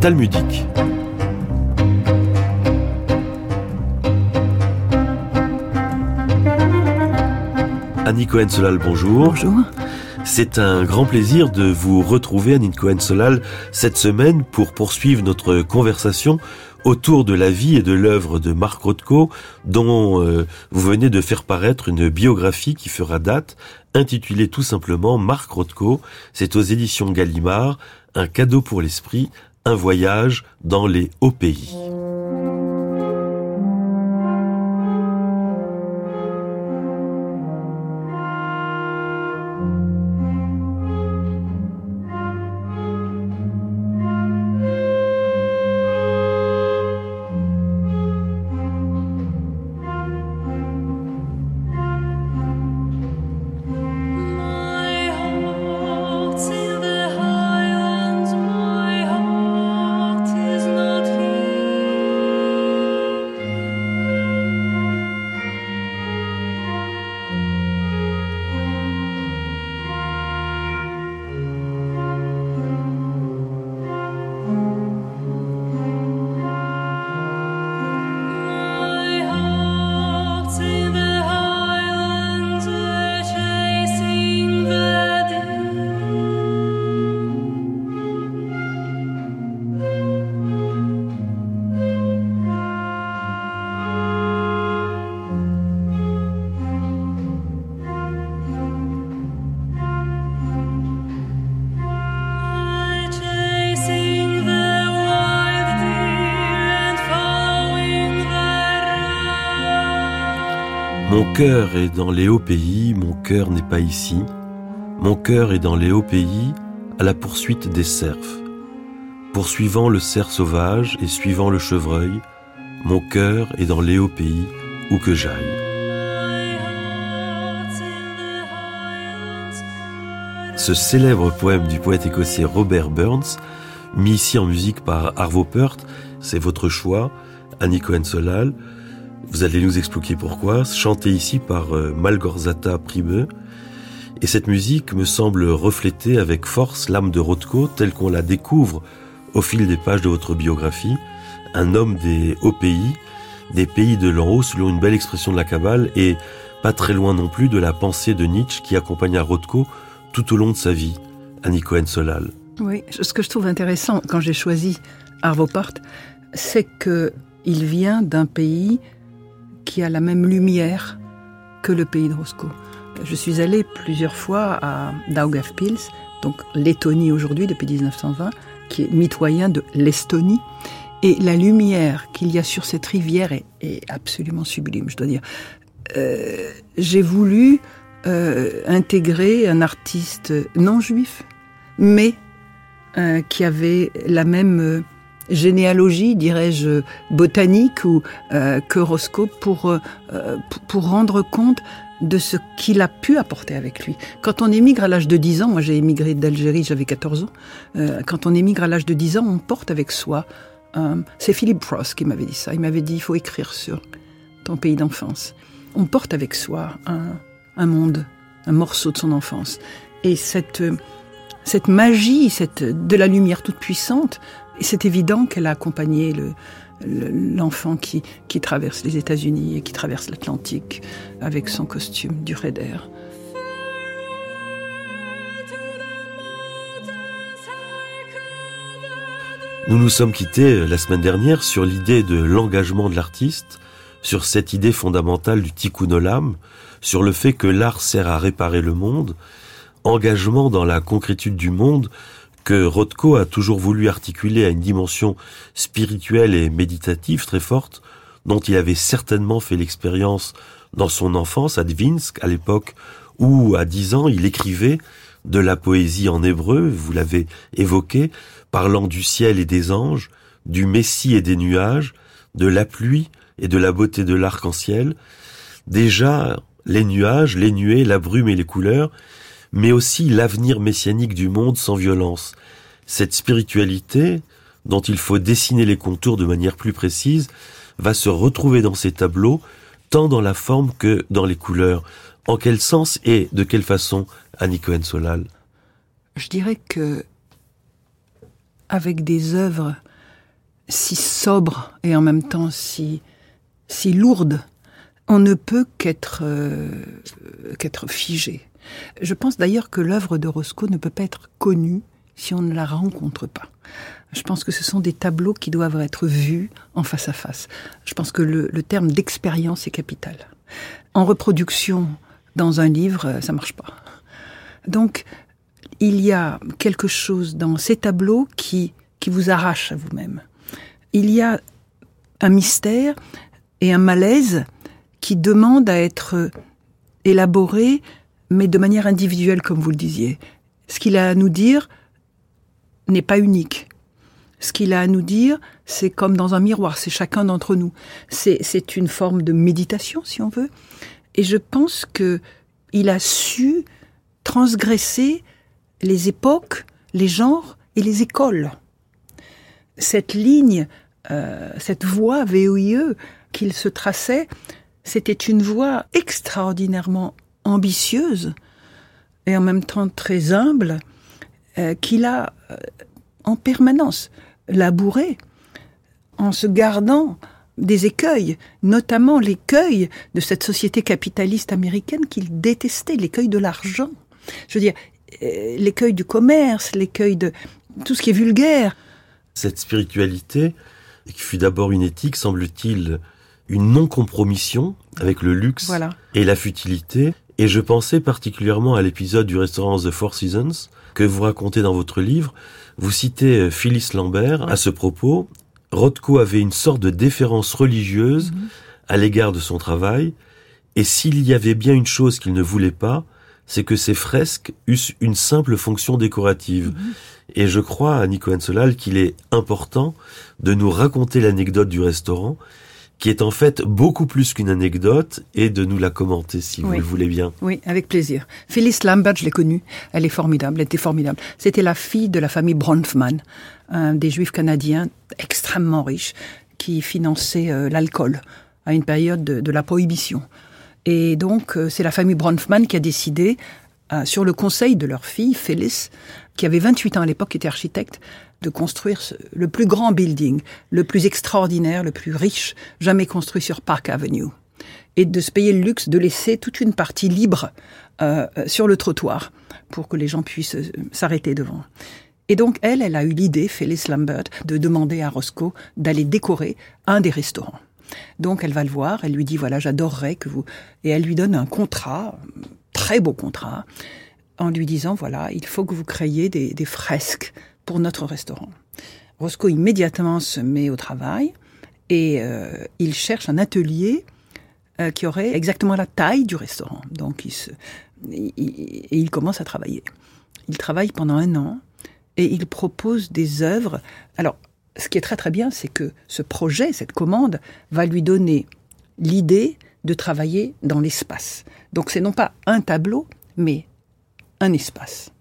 talmudique. Annie Cohen-Solal, bonjour. Bonjour. C'est un grand plaisir de vous retrouver, Annie Cohen-Solal, cette semaine pour poursuivre notre conversation autour de la vie et de l'œuvre de Marc Rothko, dont euh, vous venez de faire paraître une biographie qui fera date, intitulée tout simplement Marc Rothko. C'est aux éditions Gallimard, un cadeau pour l'esprit, un voyage dans les hauts pays. Cœur est dans les hauts pays, mon cœur n'est pas ici. Mon cœur est dans les hauts pays, à la poursuite des cerfs. Poursuivant le cerf sauvage et suivant le chevreuil, mon cœur est dans les hauts pays, où que j'aille. Ce célèbre poème du poète écossais Robert Burns, mis ici en musique par Arvo Pärt, c'est votre choix, Annie Cohen-Solal, vous allez nous expliquer pourquoi, chanté ici par euh, Malgorzata Primeux. Et cette musique me semble refléter avec force l'âme de Rothko telle qu'on la découvre au fil des pages de votre biographie, un homme des hauts pays, des pays de l'en haut selon une belle expression de la Kabbale et pas très loin non plus de la pensée de Nietzsche qui accompagna Rothko tout au long de sa vie, Annie Cohen-Solal. Oui, ce que je trouve intéressant quand j'ai choisi Arvo Part, c'est que il vient d'un pays qui a la même lumière que le pays de Roscoe. Je suis allée plusieurs fois à Daugavpils, donc Lettonie aujourd'hui depuis 1920, qui est mitoyen de l'Estonie. Et la lumière qu'il y a sur cette rivière est, absolument sublime, je dois dire. Euh, j'ai voulu euh, intégrer un artiste non juif, mais euh, qui avait la même généalogie, dirais-je, botanique ou euh, pour, euh, pour rendre compte de ce qu'il a pu apporter avec lui. Quand on émigre à l'âge de 10 ans, moi j'ai émigré d'Algérie, j'avais 14 ans, euh, quand on émigre à l'âge de 10 ans, on porte avec soi, c'est Philippe Frost qui m'avait dit ça, il m'avait dit il faut écrire sur ton pays d'enfance. On porte avec soi un, un monde, un morceau de son enfance. Et cette, cette magie, cette, de la lumière toute puissante, c'est évident qu'elle a accompagné l'enfant qui, qui traverse les États-Unis et qui traverse l'Atlantique avec son costume du Raider. Nous nous sommes quittés euh, la semaine dernière sur l'idée de l'engagement de l'artiste, sur cette idée fondamentale du tikkun olam, sur le fait que l'art sert à réparer le monde, engagement dans la concrétude du monde que Rothko a toujours voulu articuler à une dimension spirituelle et méditative très forte, dont il avait certainement fait l'expérience dans son enfance à Dvinsk, à l'époque où, à dix ans, il écrivait de la poésie en hébreu, vous l'avez évoqué, parlant du ciel et des anges, du Messie et des nuages, de la pluie et de la beauté de l'arc-en-ciel. Déjà, les nuages, les nuées, la brume et les couleurs, mais aussi l'avenir messianique du monde sans violence. Cette spiritualité, dont il faut dessiner les contours de manière plus précise, va se retrouver dans ces tableaux, tant dans la forme que dans les couleurs. En quel sens et de quelle façon, Annie Cohen-Solal Je dirais que, avec des œuvres si sobre et en même temps si, si lourde, on ne peut qu'être euh, qu'être figé. Je pense d'ailleurs que l'œuvre de Roscoe ne peut pas être connue si on ne la rencontre pas. Je pense que ce sont des tableaux qui doivent être vus en face à face. Je pense que le, le terme d'expérience est capital. En reproduction dans un livre, ça marche pas. Donc, il y a quelque chose dans ces tableaux qui, qui vous arrache à vous-même. Il y a un mystère et un malaise qui demandent à être élaboré, mais de manière individuelle, comme vous le disiez. Ce qu'il a à nous dire n'est pas unique. Ce qu'il a à nous dire, c'est comme dans un miroir, c'est chacun d'entre nous. C'est une forme de méditation, si on veut. Et je pense que il a su transgresser les époques, les genres et les écoles. Cette ligne, euh, cette voie VOIE qu'il se traçait, c'était une voie extraordinairement ambitieuse et en même temps très humble euh, qu'il a euh, en permanence labouré en se gardant des écueils, notamment l'écueil de cette société capitaliste américaine qu'il détestait, l'écueil de l'argent. Je veux dire, euh, l'écueil du commerce, l'écueil de tout ce qui est vulgaire. Cette spiritualité, qui fut d'abord une éthique, semble-t-il, une non-compromission avec le luxe et la futilité. Et je pensais particulièrement à l'épisode du restaurant The Four Seasons que vous racontez dans votre livre. Vous citez euh, Phyllis Lambert à ce propos. Rothko avait une sorte de déférence religieuse mhm. à l'égard de son travail, et s'il y avait bien une chose qu'il ne voulait pas, c'est que ces fresques eussent une simple fonction décorative. Mhm. Et je crois à Nico Solal qu'il est important de nous raconter l'anecdote du restaurant, qui est en fait beaucoup plus qu'une anecdote, et de nous la commenter si vous le voulez bien. Oui, avec plaisir. Phyllis Lambert, je l'ai connue. Elle est formidable, elle était formidable. C'était la fille de la famille Bronfman, un des juifs canadiens extrêmement riches, qui finançait euh, l'alcool à une période de la prohibition. Et donc, euh, c'est la famille Bronfman qui a décidé, euh, sur le conseil de leur fille, Phyllis, qui avait 28 ans à l'époque, qui était architecte, de construire le plus grand building, le plus extraordinaire, le plus riche, jamais construit sur Park Avenue. Et de se payer le luxe de laisser toute une partie libre euh, sur le trottoir pour que les gens puissent s'arrêter devant. Et donc, elle, elle a eu l'idée, Phyllis Lambert, de demander à Roscoe d'aller décorer un des restaurants. Donc elle va le voir, elle lui dit voilà, j'adorerais que vous et elle lui donne un contrat, très beau contrat, en lui disant voilà, il faut que vous créiez des, fresques pour notre restaurant. Roscoe immédiatement se met au travail et euh, il cherche un atelier euh, qui aurait exactement la taille du restaurant. Donc il se, et il commence à travailler. Il travaille pendant un an et il propose des œuvres. Alors ce qui est très très bien, c'est que ce projet, cette commande, va lui donner l'idée de travailler dans l'espace. Donc c'est non pas un tableau, mais un espace.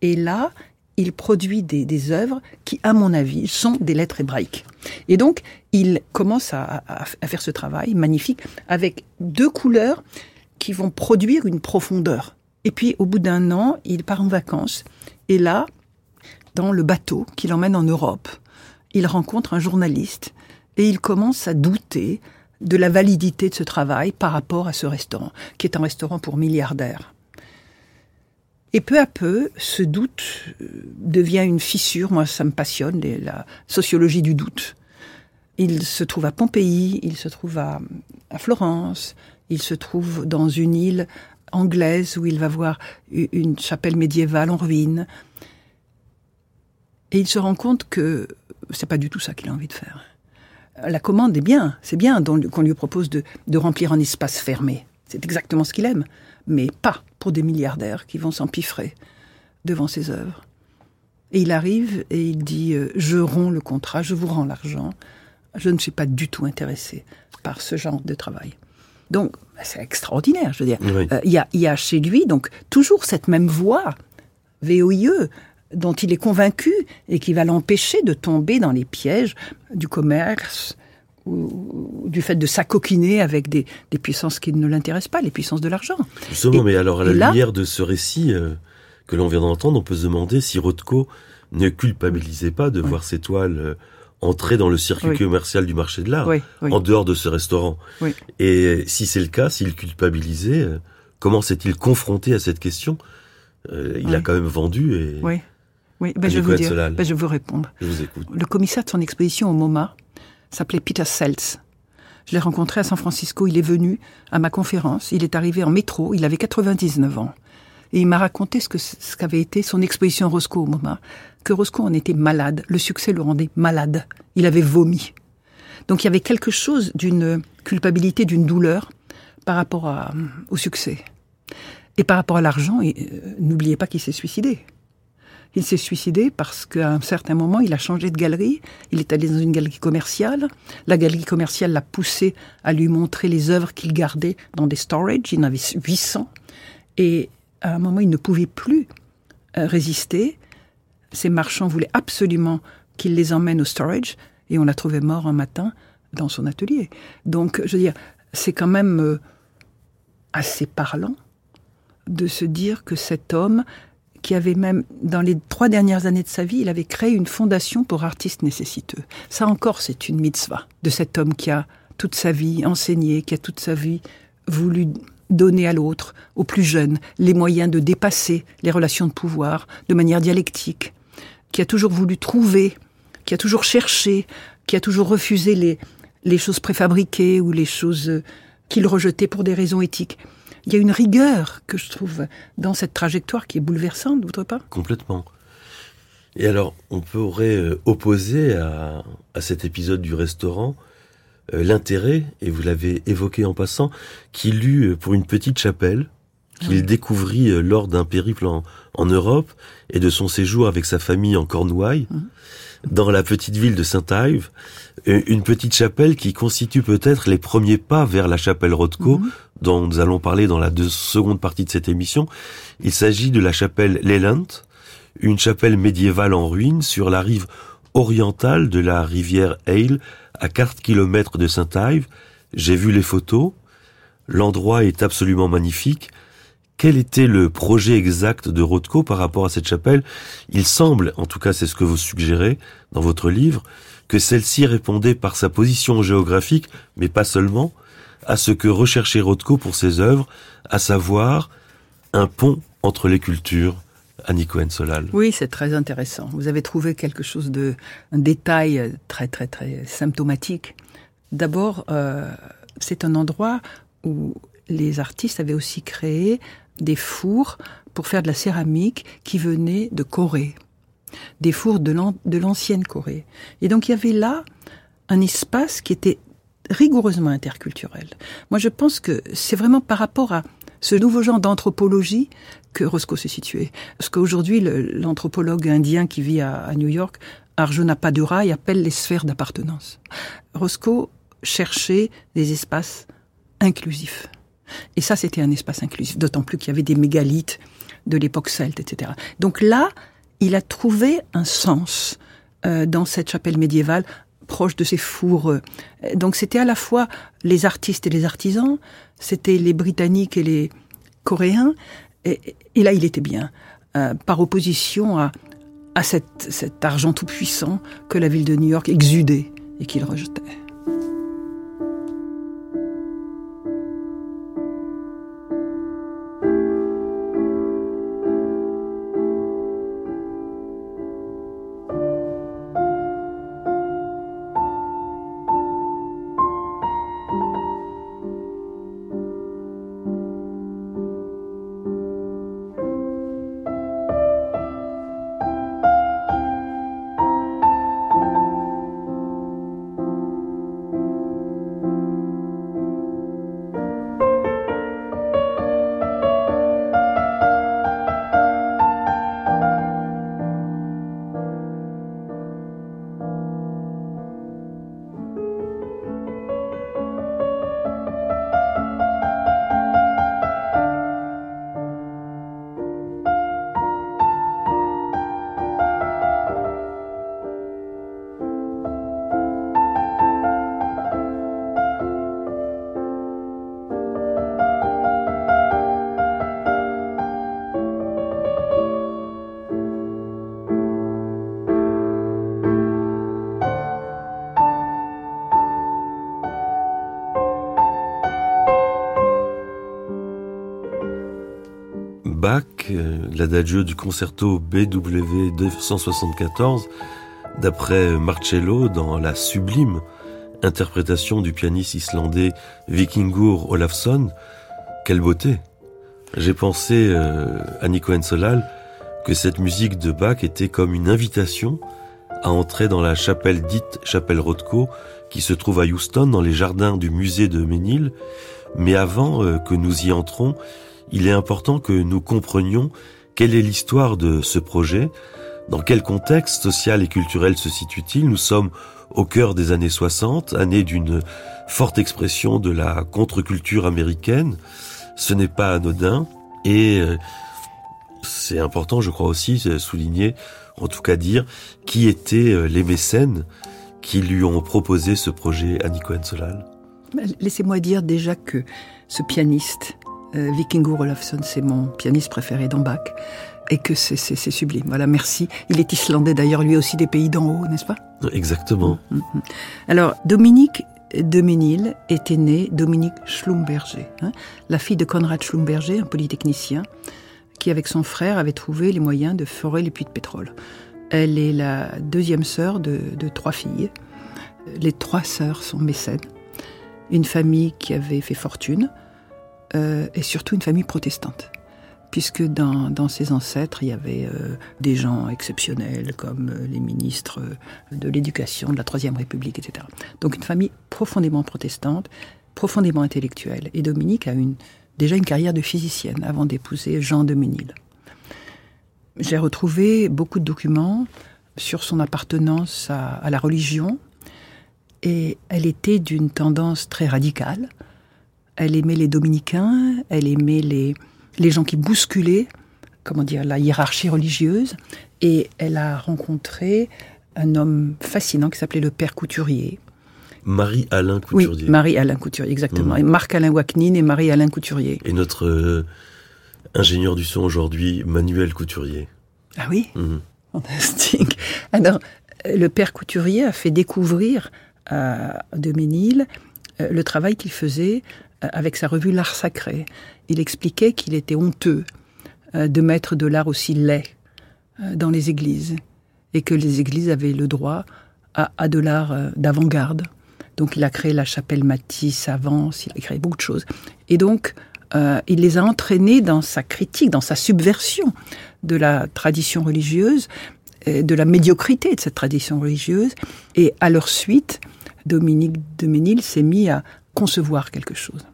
Et là, il produit des, œuvres qui, à mon avis, sont des lettres hébraïques. Et donc, il commence à, à faire ce travail magnifique avec deux couleurs qui vont produire une profondeur. Et puis, au bout d'un an, il part en vacances. Et là, dans le bateau qui l'emmène en Europe, il rencontre un journaliste et il commence à douter de la validité de ce travail par rapport à ce restaurant, qui est un restaurant pour milliardaires. Et peu à peu, ce doute euh, devient une fissure. Moi, ça me passionne, la sociologie du doute. Il se trouve à Pompéi, il se trouve à, Florence, il se trouve dans une île anglaise où il va voir une chapelle médiévale en ruine. Et il se rend compte que c'est pas du tout ça qu'il a envie de faire. La commande est bien, c'est bien qu'on lui propose de, remplir un espace fermé. C'est exactement ce qu'il aime, mais pas pour des milliardaires qui vont s'empiffrer devant ses œuvres. Et il arrive et il dit euh, Je romps le contrat, je vous rends l'argent. Je ne suis pas du tout intéressé par ce genre de travail. Donc, c'est extraordinaire, je veux dire. Euh, il y, y, a, chez lui, donc, toujours cette même voix, VOIE, dont il est convaincu et qui va l'empêcher de tomber dans les pièges du commerce ou du fait de s'acoquiner avec des, puissances qui ne l'intéressent pas, les puissances de l'argent. Justement, mais alors à la lumière de ce récit euh, que l'on vient d'entendre, on peut se demander si Rothko ne culpabilisait pas de voir ses toiles euh, entrer dans le circuit commercial du marché de l'art, en dehors de ce restaurant. Et si c'est le cas, s'il culpabilisait, euh, comment s'est-il confronté à cette question? Il a quand même vendu et... Oui, oui. Ben, je, vais vous dire, ben, je vais vous répondre. Je vous écoute. Le commissaire de son exposition au MoMA s'appelait Peter Seltz. Je l'ai rencontré à San Francisco, il est venu à ma conférence, il est arrivé en métro, il avait 99 ans. Et il m'a raconté ce ce qu'avait été son exposition Roscoe au MoMA, que Roscoe en était malade, le succès le rendait malade, il avait vomi. Donc il y avait quelque chose d'une culpabilité, d'une douleur par rapport au succès. Et par rapport à l'argent, euh, n'oubliez pas qu'il s'est suicidé. Il s'est suicidé parce qu'à un certain moment, il a changé de galerie. Il est allé dans une galerie commerciale. La galerie commerciale l'a poussé à lui montrer les œuvres qu'il gardait dans des storage. Il en avait 800. Et à un moment, il ne pouvait plus euh, résister. Ces marchands voulaient absolument qu'il les emmène au storage. Et on l'a trouvé mort un matin dans son atelier. Donc, je veux dire, c'est quand même euh, assez parlant de se dire que cet homme qui avait même, dans les trois dernières années de sa vie, il avait créé une fondation pour artistes nécessiteux. Ça encore, c'est une mitzvah de cet homme qui a toute sa vie enseigné, qui a toute sa vie voulu donner à l'autre, aux plus jeunes, les moyens de dépasser les relations de pouvoir de manière dialectique, qui a toujours voulu trouver, qui a toujours cherché, qui a toujours refusé les, les choses préfabriquées ou les choses qu'il rejetait pour des raisons éthiques. Il y a une rigueur que je trouve dans cette trajectoire qui est bouleversante, d'autre pas? Complètement. Et alors, on pourrait euh, opposer à, cet épisode du restaurant euh, l'intérêt, et vous l'avez évoqué en passant, qu'il eut pour une petite chapelle qu'il découvrit euh, lors d'un périple en, Europe et de son séjour avec sa famille en Cornouailles, mmh. dans la petite ville de Saint-Ive, une petite chapelle qui constitue peut-être les premiers pas vers la chapelle Rothko, mmh dont nous allons parler dans la seconde partie de cette émission. Il s'agit de la chapelle Leland, une chapelle médiévale en ruine sur la rive orientale de la rivière Hale, à 4 km de Saint-Ive. J'ai vu les photos. L'endroit est absolument magnifique. Quel était le projet exact de Rothko par rapport à cette chapelle? Il semble, en tout cas c'est ce que vous suggérez dans votre livre, que celle-ci répondait par sa position géographique, mais pas seulement, à ce que recherchait Rothko pour ses œuvres, à savoir un pont entre les cultures. Annie Cohen-Solal. Oui, c'est très intéressant. Vous avez trouvé quelque chose de, un détail très, très, très symptomatique. D'abord, euh, c'est un endroit où les artistes avaient aussi créé des fours pour faire de la céramique qui venaient de Corée. Des fours de l'ancienne Corée. Et donc, il y avait là un espace qui était rigoureusement interculturel. Moi, je pense que c'est vraiment par rapport à ce nouveau genre d'anthropologie que Roscoe s'est situé. Parce qu'aujourd'hui, l'anthropologue indien qui vit à, New York, Arjuna Padura, appelle les sphères d'appartenance. Roscoe cherchait des espaces inclusifs. Et ça, c'était un espace inclusif, d'autant plus qu'il y avait des mégalithes de l'époque celte, etc. Donc là, il a trouvé un sens euh, dans cette chapelle médiévale proche de ces fours. Euh, donc c'était à la fois les artistes et les artisans, c'était les Britanniques et les Coréens, et, là il était bien, euh, par opposition à, à cet argent tout puissant que la ville de New York exudait et qu'il rejetait. Bach, euh, l'adagio du concerto BWV 274, d'après Marcello dans la sublime interprétation du pianiste islandais Vikingur Olafsson. Quelle beauté J'ai pensé euh, à Nico Ensolal que cette musique de Bach était comme une invitation à entrer dans la chapelle dite chapelle Rothko qui se trouve à Houston dans les jardins du musée de Ménil. Mais avant euh, que nous y entrons, il est important que nous comprenions quelle est l'histoire de ce projet, dans quel contexte social et culturel se situe-t-il. Nous sommes au cœur des années 60, année d'une forte expression de la contre-culture américaine. Ce n'est pas anodin et euh, c'est important, je crois aussi, souligner, en tout cas dire, qui étaient euh, les mécènes qui lui ont proposé ce projet à Nico Solal. Laissez-moi dire déjà que ce pianiste, euh, Vikingur Olafsson, c'est mon pianiste préféré dans Bach, et que c'est sublime. Voilà, merci. Il est islandais d'ailleurs, lui aussi des pays d'en haut, n'est-ce pas? Exactement. Mm, mm, mm. Alors, Dominique de Ménil était née Dominique Schlumberger, hein, la fille de Konrad Schlumberger, un polytechnicien, qui avec son frère avait trouvé les moyens de forer les puits de pétrole. Elle est la deuxième sœur de, de trois filles. Les trois sœurs sont mécènes. Une famille qui avait fait fortune, euh, et surtout une famille protestante puisque dans, ses ancêtres, il y avait euh, des gens exceptionnels comme euh, les ministres de l'éducation de la Troisième République, etc. Donc une famille profondément protestante, profondément intellectuelle. Et Dominique a déjà une carrière de physicienne avant d'épouser Jean de Ménil. J'ai retrouvé beaucoup de documents sur son appartenance à la religion, et elle était d'une tendance très radicale. Elle aimait les dominicains, elle aimait les, les gens qui bousculaient, comment dire, la hiérarchie religieuse, et elle a rencontré un homme fascinant qui s'appelait le père Couturier. Marie-Alain Couturier. Oui, Marie-Alain Couturier, exactement. Mmh. Et Marc-Alain Wacnine et Marie-Alain Couturier. Et notre euh, ingénieur du son aujourd'hui, Manuel Couturier. Ah oui? Mmh. Fantastique. Alors, le père Couturier a fait découvrir à Deménil euh, le travail qu'il faisait avec sa revue L'Art Sacré. Il expliquait qu'il était honteux euh, de mettre de l'art aussi laid dans les églises et que les églises avaient le droit à, de l'art d'avant-garde. Donc il a créé la chapelle Matisse, Avance, il a créé beaucoup de choses. Et donc il les a entraînés dans sa critique, dans sa subversion de la tradition religieuse, de la médiocrité de cette tradition religieuse. Et à leur suite, Dominique de Ménil s'est mis à concevoir quelque chose.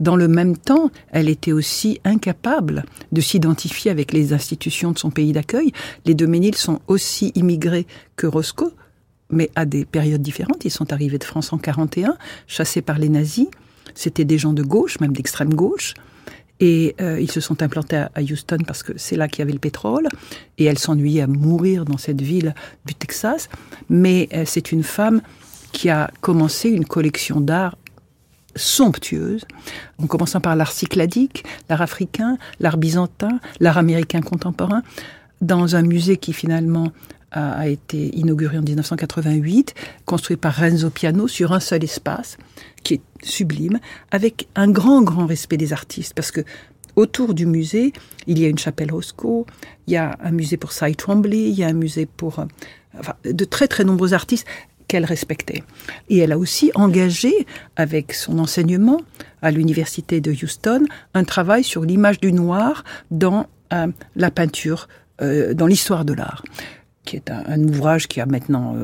Dans le même temps, elle était aussi incapable de s'identifier avec les institutions de son pays d'accueil. Les de Ménil sont aussi immigrés que Roscoe, mais à des périodes différentes. Ils sont arrivés de France en 41, chassés par les nazis. C'était des gens de gauche, même d'extrême gauche. Et euh, ils se sont implantés à, Houston parce que c'est là qu'il y avait le pétrole. Et elle s'ennuyait à mourir dans cette ville du Texas. Mais euh, c'est une femme qui a commencé une collection d'art somptueuse, en commençant par l'art cycladique, l'art africain, l'art byzantin, l'art américain contemporain, dans un musée qui finalement a, été inauguré en 1988, construit par Renzo Piano sur un seul espace, qui est sublime, avec un grand, grand respect des artistes, parce que autour du musée, il y a une chapelle Roscoe, il y a un musée pour Cy Twombly, il y a un musée pour euh, enfin, de très très nombreux artistes respectait. Et elle a aussi engagé, avec son enseignement à l'université de Houston, un travail sur l'image du noir dans euh, la peinture, euh, dans l'histoire de l'art, qui est un, ouvrage qui a maintenant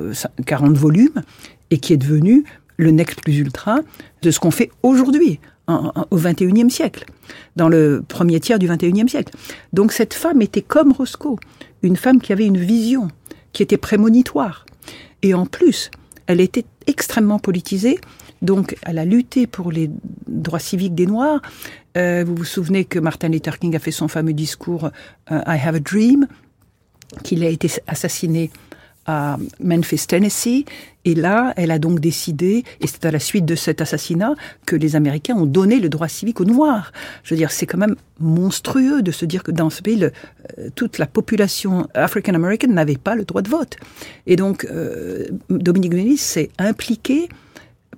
40 euh, volumes et qui est devenu le next plus ultra de ce qu'on fait aujourd'hui, au XXIe siècle, dans le premier tiers du XXIe siècle. Donc cette femme était comme Roscoe, une femme qui avait une vision, qui était prémonitoire, et en plus, elle était extrêmement politisée. Donc, elle a lutté pour les droits civiques des Noirs. Euh, vous vous souvenez que Martin Luther King a fait son fameux discours euh, I Have a Dream, qu'il a été assassiné à Memphis, Tennessee. Et là, elle a donc décidé, et c'est à la suite de cet assassinat, que les Américains ont donné le droit civique aux Noirs. Je veux dire, c'est quand même monstrueux de se dire que dans ce pays, euh, toute la population african-american n'avait pas le droit de vote. Et donc, euh, Dominique Menis s'est impliqué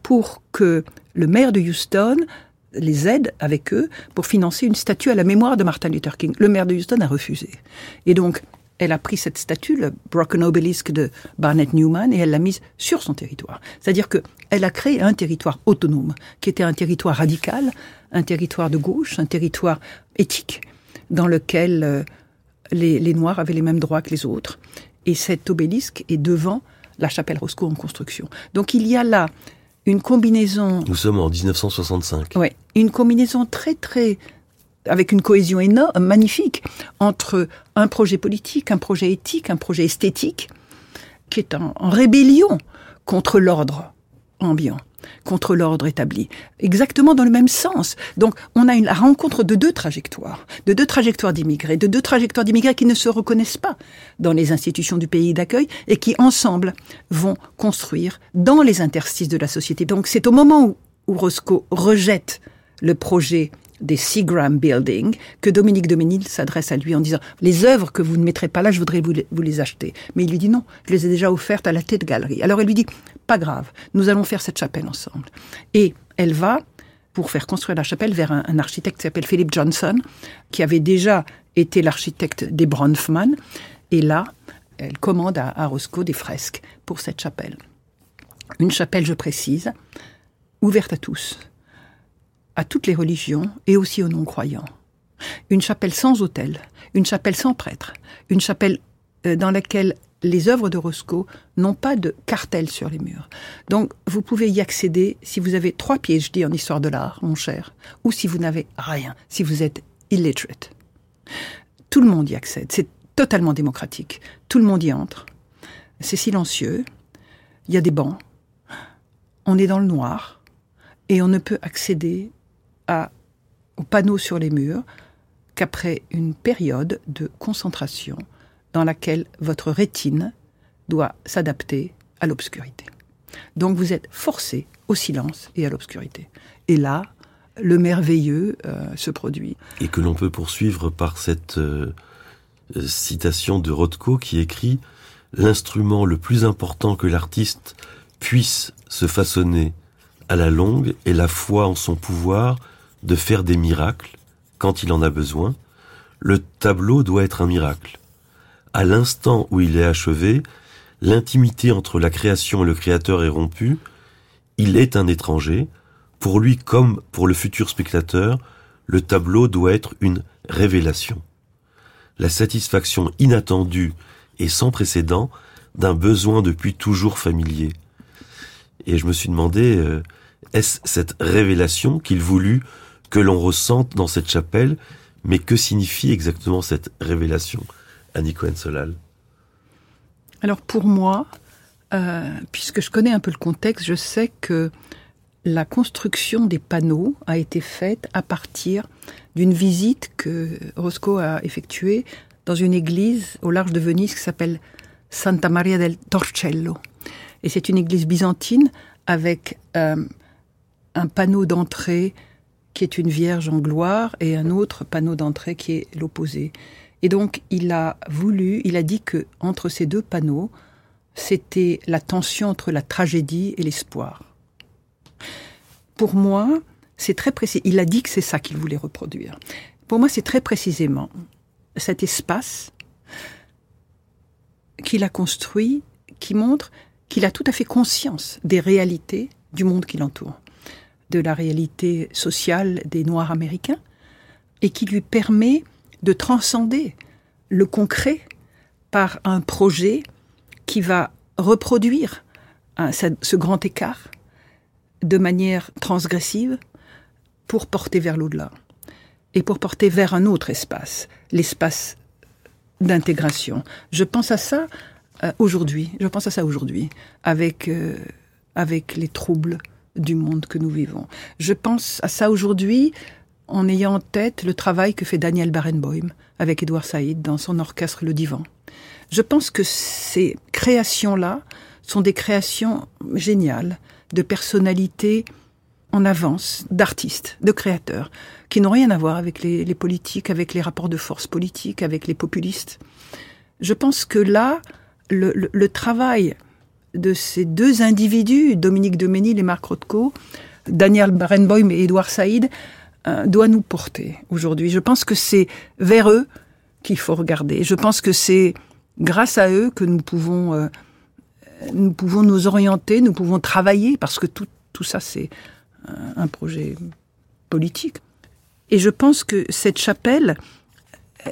pour que le maire de Houston les aide avec eux pour financer une statue à la mémoire de Martin Luther King. Le maire de Houston a refusé. Et donc, elle a pris cette statue, le Broken Obelisk de Barnett Newman, et elle l'a mise sur son territoire. C'est-à-dire que elle a créé un territoire autonome, qui était un territoire radical, un territoire de gauche, un territoire éthique, dans lequel euh, les, les Noirs avaient les mêmes droits que les autres. Et cet obélisque est devant la chapelle Roscoe en construction. Donc il y a là une combinaison. Nous sommes en 1965. Oui, une combinaison très très avec une cohésion énorme, magnifique entre un projet politique, un projet éthique, un projet esthétique, qui est en rébellion contre l'ordre ambiant contre l'ordre établi, exactement dans le même sens. Donc on a une, la rencontre de deux trajectoires, de deux trajectoires d'immigrés, de deux trajectoires d'immigrés qui ne se reconnaissent pas dans les institutions du pays d'accueil et qui ensemble vont construire dans les interstices de la société. Donc c'est au moment où, où Roscoe rejette le projet des Seagram Building, que Dominique Doménil s'adresse à lui en disant Les œuvres que vous ne mettrez pas là, je voudrais vous les, vous les acheter. Mais il lui dit non, je les ai déjà offertes à la tête galerie. Alors elle lui dit Pas grave, nous allons faire cette chapelle ensemble. Et elle va, pour faire construire la chapelle, vers un, un architecte qui s'appelle Philip Johnson, qui avait déjà été l'architecte des Bronfman. Et là, elle commande à, à Roscoe des fresques pour cette chapelle. Une chapelle, je précise, ouverte à tous à toutes les religions et aussi aux non-croyants. Une chapelle sans autel, une chapelle sans prêtre, une chapelle euh, dans laquelle les œuvres de Roscoe n'ont pas de cartel sur les murs. Donc, vous pouvez y accéder si vous avez trois dis en histoire de l'art, mon cher, ou si vous n'avez rien, si vous êtes illiterate. Tout le monde y accède. C'est totalement démocratique. Tout le monde y entre. C'est silencieux. Il y a des bancs. On est dans le noir. Et on ne peut accéder à, aux panneaux sur les murs qu'après une période de concentration dans laquelle votre rétine doit s'adapter à l'obscurité. Donc vous êtes forcé au silence et à l'obscurité. Et là, le merveilleux euh, se produit. Et que l'on peut poursuivre par cette euh, citation de Rothko qui écrit L'instrument le plus important que l'artiste puisse se façonner à la longue est la foi en son pouvoir de faire des miracles quand il en a besoin, le tableau doit être un miracle. À l'instant où il est achevé, l'intimité entre la création et le créateur est rompue, il est un étranger, pour lui comme pour le futur spectateur, le tableau doit être une révélation. La satisfaction inattendue et sans précédent d'un besoin depuis toujours familier. Et je me suis demandé, euh, est-ce cette révélation qu'il voulut que l'on ressente dans cette chapelle, mais que signifie exactement cette révélation, Annie Cohen-Solal Alors pour moi, euh, puisque je connais un peu le contexte, je sais que la construction des panneaux a été faite à partir d'une visite que Roscoe a effectuée dans une église au large de Venise qui s'appelle Santa Maria del Torcello. Et c'est une église byzantine avec euh, un panneau d'entrée qui est une vierge en gloire, et un autre panneau d'entrée qui est l'opposé. Et donc, il a voulu, il a dit que entre ces deux panneaux, c'était la tension entre la tragédie et l'espoir. Pour moi, c'est très précis. Il a dit que c'est ça qu'il voulait reproduire. Pour moi, c'est très précisément cet espace qu'il a construit qui montre qu'il a tout à fait conscience des réalités du monde qui l'entoure de la réalité sociale des Noirs américains et qui lui permet de transcender le concret par un projet qui va reproduire ce grand écart de manière transgressive pour porter vers l'au-delà et pour porter vers un autre espace, l'espace d'intégration. Je pense à ça euh, aujourd'hui, je pense à ça aujourd'hui, avec, euh, avec les troubles du monde que nous vivons. Je pense à ça aujourd'hui en ayant en tête le travail que fait Daniel Barenboim avec Edouard Saïd dans son orchestre Le Divan. Je pense que ces créations-là sont des créations géniales de personnalités en avance, d'artistes, de créateurs, qui n'ont rien à voir avec les, les, politiques, avec les rapports de force politiques, avec les populistes. Je pense que là, le, le, le travail de ces deux individus, Dominique Doménil et Marc Rothko, Daniel Barenboim et Edouard Saïd, euh, doit nous porter aujourd'hui. Je pense que c'est vers eux qu'il faut regarder. Je pense que c'est grâce à eux que nous pouvons, euh, nous pouvons nous orienter, nous pouvons travailler, parce que tout, tout ça, c'est un projet politique. Et je pense que cette chapelle, euh,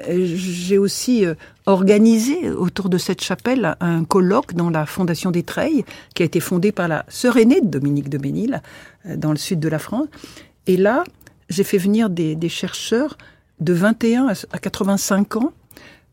j'ai aussi euh, organisé autour de cette chapelle un colloque dans la Fondation des Treilles, qui a été fondée par la sœur aînée de Dominique de Ménil, euh, dans le sud de la France. Et là, j'ai fait venir des, chercheurs de 21 à 85 ans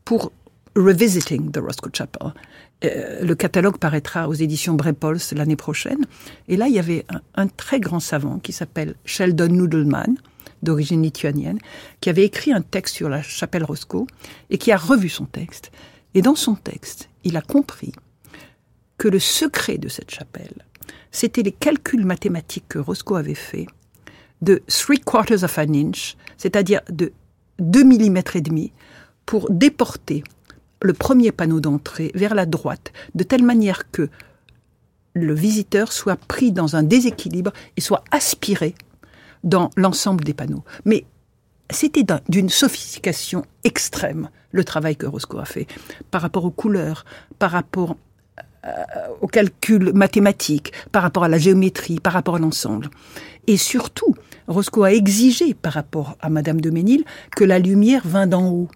pour Revisiting the Roscoe Chapel. le catalogue paraîtra aux éditions Brepols l'année prochaine. Et là, il y avait un, un très grand savant qui s'appelle Sheldon Noodleman, d'origine lituanienne, qui avait écrit un texte sur la chapelle Roscoe et qui a revu son texte. Et dans son texte, il a compris que le secret de cette chapelle, c'était les calculs mathématiques que Roscoe avait faits de three quarters of an inch, c'est-à-dire de 2 mm et demi, pour déporter le premier panneau d'entrée vers la droite, de telle manière que le visiteur soit pris dans un déséquilibre et soit aspiré dans l'ensemble des panneaux. Mais c'était d'une sophistication extrême le travail que Roscoe a fait par rapport aux couleurs, par rapport euh, aux calculs mathématiques, par rapport à la géométrie, par rapport à l'ensemble. Et surtout, Roscoe a exigé par rapport à Madame de Ménil que la lumière vint d'en haut.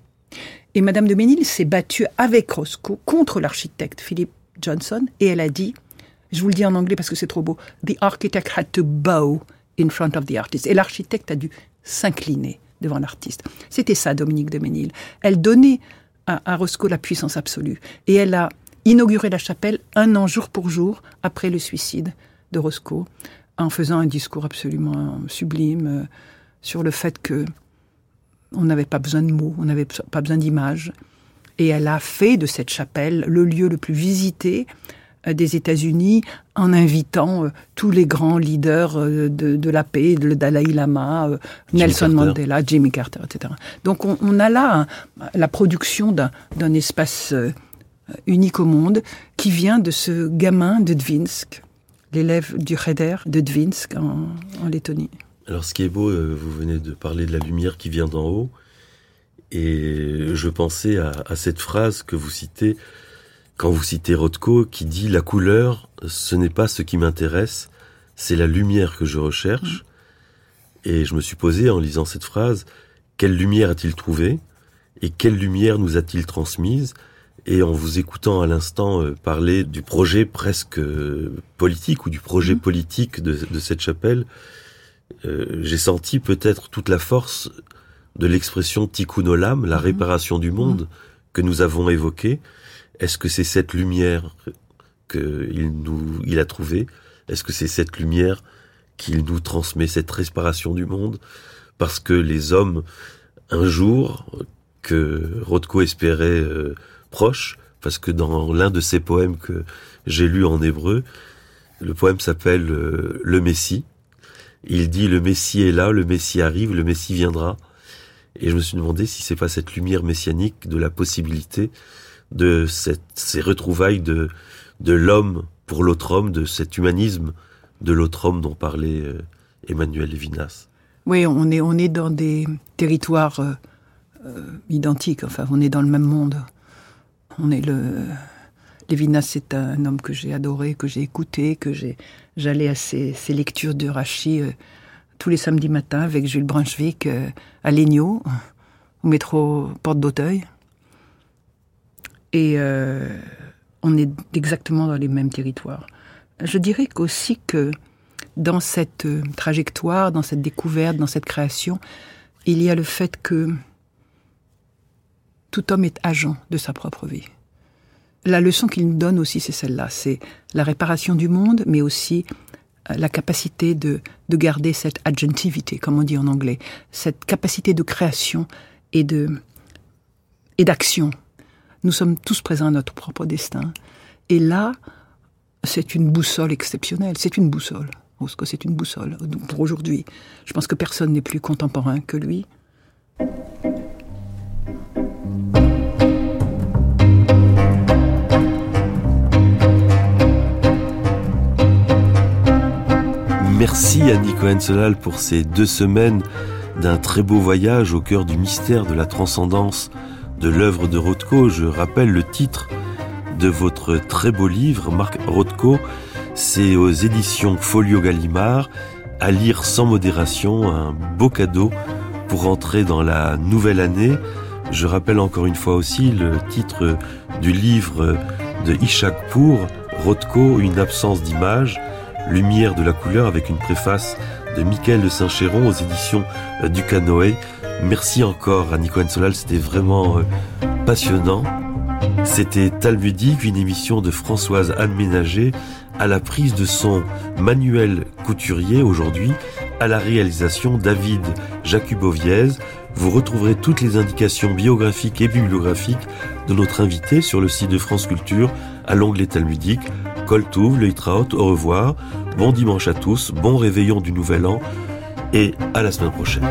Et Madame de Ménil s'est battue avec Roscoe contre l'architecte Philip Johnson et elle a dit, je vous le dis en anglais parce que c'est trop beau, The architect had to bow in front of the artist. Et l'architecte a dû s'incliner devant l'artiste. C'était ça, Dominique de Ménil. Elle donnait à, Roscoe la puissance absolue. Et elle a inauguré la chapelle un an jour pour jour après le suicide de Roscoe, en faisant un discours absolument sublime euh, sur le fait que on n'avait pas besoin de mots, on n'avait pas besoin d'images. Et elle a fait de cette chapelle le lieu le plus visité des États-Unis en invitant euh, tous les grands leaders euh, de, la paix, le Dalai Lama, Nelson Mandela, Jimmy Carter, etc. Donc on, a là la production d'un espace unique au monde qui vient de ce gamin de Dvinsk, l'élève du Cheder de Dvinsk en, Lettonie. Alors ce qui est beau, vous venez de parler de la lumière qui vient d'en haut, et je pensais à, à cette phrase que vous citez quand vous citez Rothko qui dit la couleur, ce n'est pas ce qui m'intéresse, c'est la lumière que je recherche. Et je me suis posé en lisant cette phrase, quelle lumière a-t-il trouvé et quelle lumière nous a-t-il transmise? Et en vous écoutant à l'instant euh, parler du projet presque euh, politique ou du projet mm-hmm. politique de, cette chapelle, euh, j'ai senti peut-être toute la force de l'expression tikkun olam, la mm-hmm. réparation du monde mm-hmm. que nous avons évoquée, est-ce que c'est cette lumière qu'il nous, il a trouvée? Est-ce que c'est cette lumière qu'il nous transmet, cette respiration du monde? Parce que les hommes, un jour, que Rothko espérait euh, proche, parce que dans l'un de ses poèmes que j'ai lu en hébreu, le poème s'appelle euh, Le Messie. Il dit le Messie est là, le Messie arrive, le Messie viendra. Et je me suis demandé si c'est pas cette lumière messianique de la possibilité de ces retrouvailles de, de l'homme pour l'autre homme, de cet humanisme de l'autre homme dont parlait euh, Emmanuel Lévinas. Oui, on est, on est dans des territoires euh, euh, identiques, enfin, on est dans le même monde. On est le. Lévinas, c'est un homme que j'ai adoré, que j'ai écouté, que j'ai. J'allais à ses, lectures de Rachi tous les samedis matins avec Jules Brunswick à Legnaud, au métro Porte d'Auteuil. Et euh, on est exactement dans les mêmes territoires. Je dirais qu'aussi que dans cette euh, trajectoire, dans cette découverte, dans cette création, il y a le fait que tout homme est agent de sa propre vie. La leçon qu'il nous donne aussi, c'est celle-là, c'est la réparation du monde, mais aussi euh, la capacité de, de garder cette agentivité, comme on dit en anglais, cette capacité de création et de et d'action nous sommes tous présents à notre propre destin. Et là, c'est une boussole exceptionnelle. C'est une boussole. C'est une boussole pour aujourd'hui. Je pense que personne n'est plus contemporain que lui. Merci à Nico Solal pour ces deux semaines d'un très beau voyage au cœur du mystère de la transcendance de l'œuvre de Rothko. Je rappelle le titre de votre très beau livre, Marc Rothko. C'est aux éditions Folio Gallimard, à lire sans modération, un beau cadeau pour entrer dans la nouvelle année. Je rappelle encore une fois aussi le titre du livre de Ishak Pour, Rothko, Une absence d'image, Lumière de la couleur avec une préface de Michael de Saint-Chéron aux éditions du Canoë. Merci encore à Nico Solal, c'était vraiment euh, passionnant. C'était Talmudique, une émission de Françoise Aménagé à la prise de son Manuel Couturier aujourd'hui, à la réalisation David Jacuboviez. Vous retrouverez toutes les indications biographiques et bibliographiques de notre invité sur le site de France Culture à l'onglet Talmudique. Coltouv, le au revoir. Bon dimanche à tous, bon réveillon du nouvel an et à la semaine prochaine.